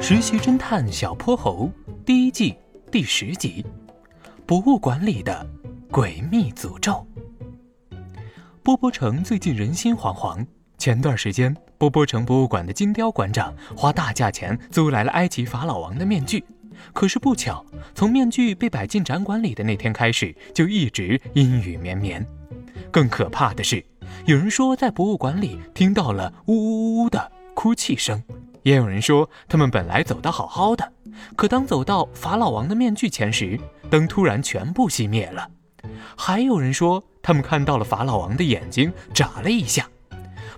实习侦探小泼猴第一季第十集：博物馆里的诡秘诅咒。波波城最近人心惶惶。前段时间，波波城博物馆的金雕馆长花大价钱租来了埃及法老王的面具，可是不巧，从面具被摆进展馆里的那天开始，就一直阴雨绵绵。更可怕的是，有人说在博物馆里听到了呜呜呜的哭泣声。也有人说，他们本来走得好好的，可当走到法老王的面具前时，灯突然全部熄灭了。还有人说，他们看到了法老王的眼睛眨了一下。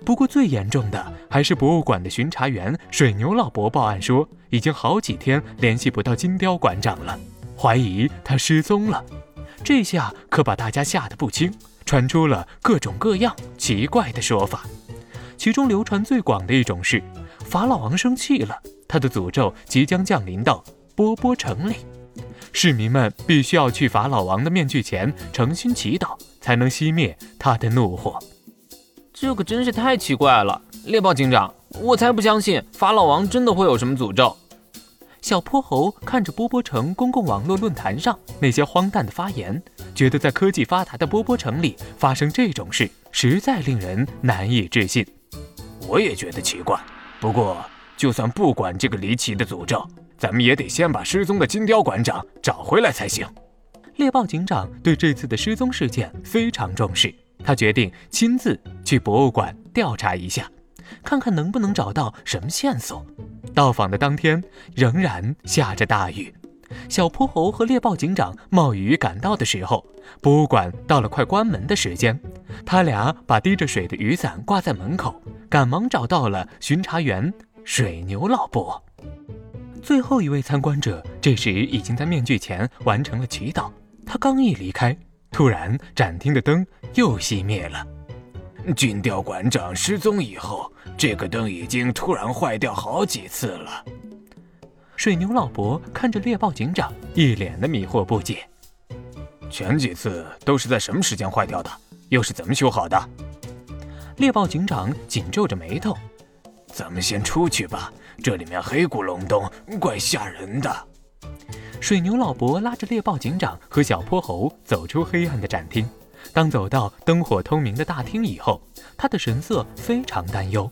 不过最严重的还是博物馆的巡查员水牛老伯报案说，已经好几天联系不到金雕馆长了，怀疑他失踪了。这下可把大家吓得不轻，传出了各种各样奇怪的说法。其中流传最广的一种是。法老王生气了，他的诅咒即将降临到波波城里，市民们必须要去法老王的面具前诚心祈祷，才能熄灭他的怒火。这可真是太奇怪了，猎豹警长，我才不相信法老王真的会有什么诅咒。小泼猴看着波波城公共网络论坛上那些荒诞的发言，觉得在科技发达的波波城里发生这种事，实在令人难以置信。我也觉得奇怪。不过，就算不管这个离奇的诅咒，咱们也得先把失踪的金雕馆长找回来才行。猎豹警长对这次的失踪事件非常重视，他决定亲自去博物馆调查一下，看看能不能找到什么线索。到访的当天，仍然下着大雨。小泼猴和猎豹警长冒雨赶到的时候，博物馆到了快关门的时间。他俩把滴着水的雨伞挂在门口，赶忙找到了巡查员水牛老伯。最后一位参观者这时已经在面具前完成了祈祷。他刚一离开，突然展厅的灯又熄灭了。金雕馆长失踪以后，这个灯已经突然坏掉好几次了。水牛老伯看着猎豹警长，一脸的迷惑不解。前几次都是在什么时间坏掉的？又是怎么修好的？猎豹警长紧皱着眉头。咱们先出去吧，这里面黑咕隆咚，怪吓人的。水牛老伯拉着猎豹警长和小泼猴走出黑暗的展厅。当走到灯火通明的大厅以后，他的神色非常担忧。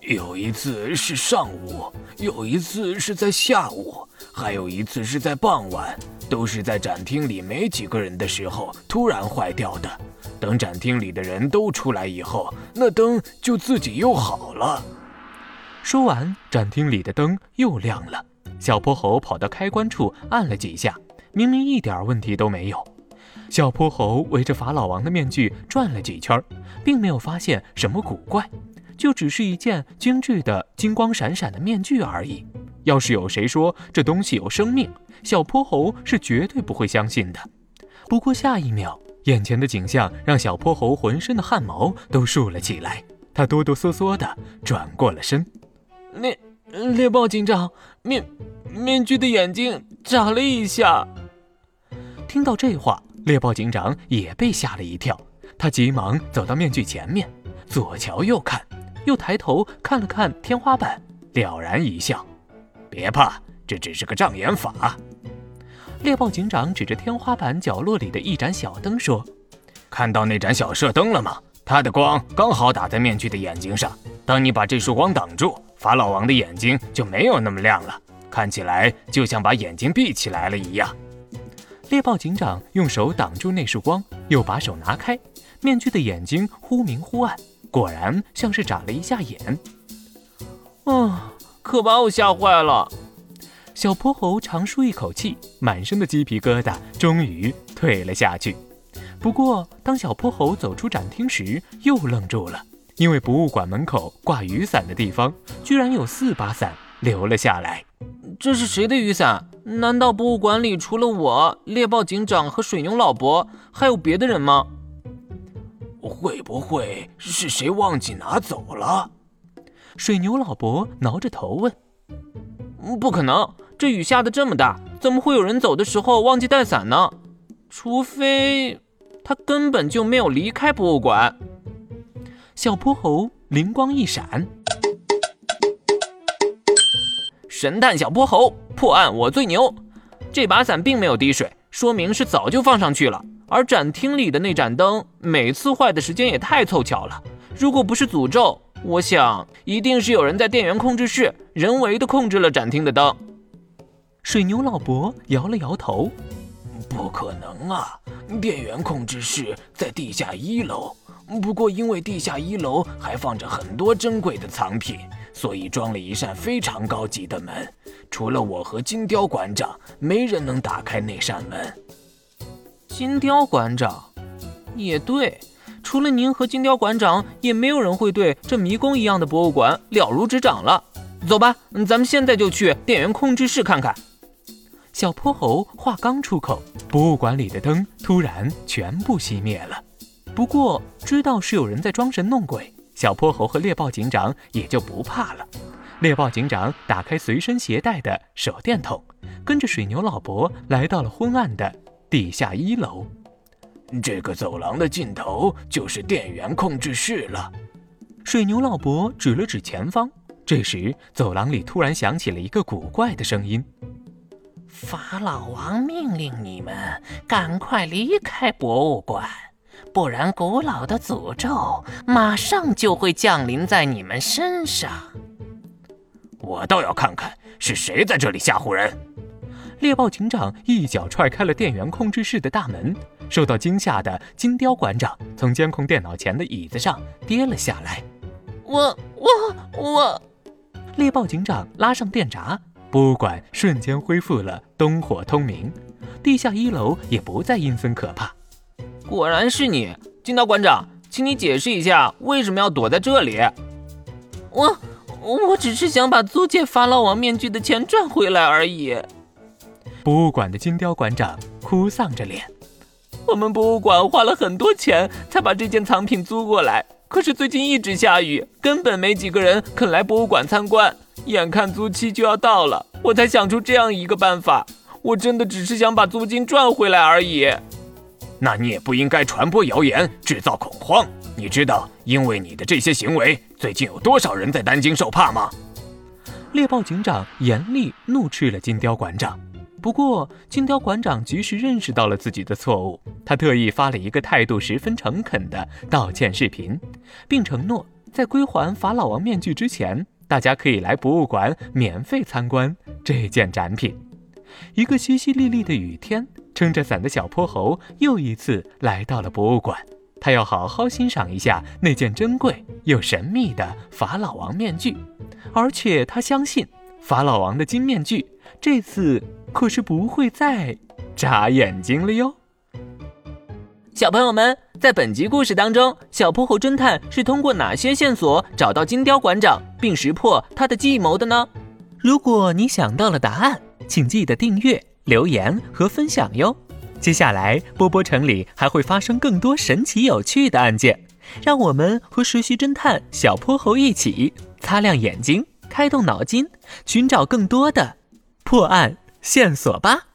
有一次是上午，有一次是在下午，还有一次是在傍晚，都是在展厅里没几个人的时候突然坏掉的。等展厅里的人都出来以后，那灯就自己又好了。说完，展厅里的灯又亮了。小泼猴跑到开关处按了几下，明明一点问题都没有。小泼猴围着法老王的面具转了几圈，并没有发现什么古怪。就只是一件精致的金光闪闪的面具而已。要是有谁说这东西有生命，小泼猴是绝对不会相信的。不过下一秒，眼前的景象让小泼猴浑身的汗毛都竖了起来。他哆哆嗦嗦地转过了身。猎猎豹警长，面面具的眼睛眨了一下。听到这话，猎豹警长也被吓了一跳。他急忙走到面具前面，左瞧右看。又抬头看了看天花板，了然一笑：“别怕，这只是个障眼法。”猎豹警长指着天花板角落里的一盏小灯说：“看到那盏小射灯了吗？它的光刚好打在面具的眼睛上。当你把这束光挡住，法老王的眼睛就没有那么亮了，看起来就像把眼睛闭起来了一样。”猎豹警长用手挡住那束光，又把手拿开，面具的眼睛忽明忽暗。果然像是眨了一下眼，啊！可把我吓坏了。小泼猴长舒一口气，满身的鸡皮疙瘩终于退了下去。不过，当小泼猴走出展厅时，又愣住了，因为博物馆门口挂雨伞的地方，居然有四把伞留了下来。这是谁的雨伞？难道博物馆里除了我、猎豹警长和水牛老伯，还有别的人吗？会不会是谁忘记拿走了？水牛老伯挠着头问：“不可能，这雨下的这么大，怎么会有人走的时候忘记带伞呢？除非他根本就没有离开博物馆。”小泼猴灵光一闪，神探小泼猴，破案我最牛。这把伞并没有滴水，说明是早就放上去了。而展厅里的那盏灯，每次坏的时间也太凑巧了。如果不是诅咒，我想一定是有人在电源控制室人为的控制了展厅的灯。水牛老伯摇了摇头：“不可能啊！电源控制室在地下一楼。不过因为地下一楼还放着很多珍贵的藏品，所以装了一扇非常高级的门。除了我和金雕馆长，没人能打开那扇门。”金雕馆长，也对，除了您和金雕馆长，也没有人会对这迷宫一样的博物馆了如指掌了。走吧，咱们现在就去电源控制室看看。小泼猴话刚出口，博物馆里的灯突然全部熄灭了。不过知道是有人在装神弄鬼，小泼猴和猎豹警长也就不怕了。猎豹警长打开随身携带的手电筒，跟着水牛老伯来到了昏暗的。地下一楼，这个走廊的尽头就是电源控制室了。水牛老伯指了指前方。这时，走廊里突然响起了一个古怪的声音：“法老王命令你们赶快离开博物馆，不然古老的诅咒马上就会降临在你们身上。”我倒要看看是谁在这里吓唬人。猎豹警长一脚踹开了电源控制室的大门，受到惊吓的金雕馆长从监控电脑前的椅子上跌了下来。我我我！猎豹警长拉上电闸，博物馆瞬间恢复了灯火通明，地下一楼也不再阴森可怕。果然是你，金雕馆长，请你解释一下为什么要躲在这里。我我只是想把租借法老王面具的钱赚回来而已。博物馆的金雕馆长哭丧着脸：“我们博物馆花了很多钱才把这件藏品租过来，可是最近一直下雨，根本没几个人肯来博物馆参观。眼看租期就要到了，我才想出这样一个办法。我真的只是想把租金赚回来而已。那你也不应该传播谣言，制造恐慌。你知道，因为你的这些行为，最近有多少人在担惊受怕吗？”猎豹警长严厉怒斥了金雕馆长。不过，金雕馆长及时认识到了自己的错误，他特意发了一个态度十分诚恳的道歉视频，并承诺在归还法老王面具之前，大家可以来博物馆免费参观这件展品。一个淅淅沥沥的雨天，撑着伞的小泼猴又一次来到了博物馆，他要好好欣赏一下那件珍贵又神秘的法老王面具，而且他相信法老王的金面具这次。可是不会再眨眼睛了哟。小朋友们，在本集故事当中，小泼猴侦探是通过哪些线索找到金雕馆长，并识破他的计谋的呢？如果你想到了答案，请记得订阅、留言和分享哟。接下来，波波城里还会发生更多神奇有趣的案件，让我们和实习侦探小泼猴一起擦亮眼睛，开动脑筋，寻找更多的破案。线索吧。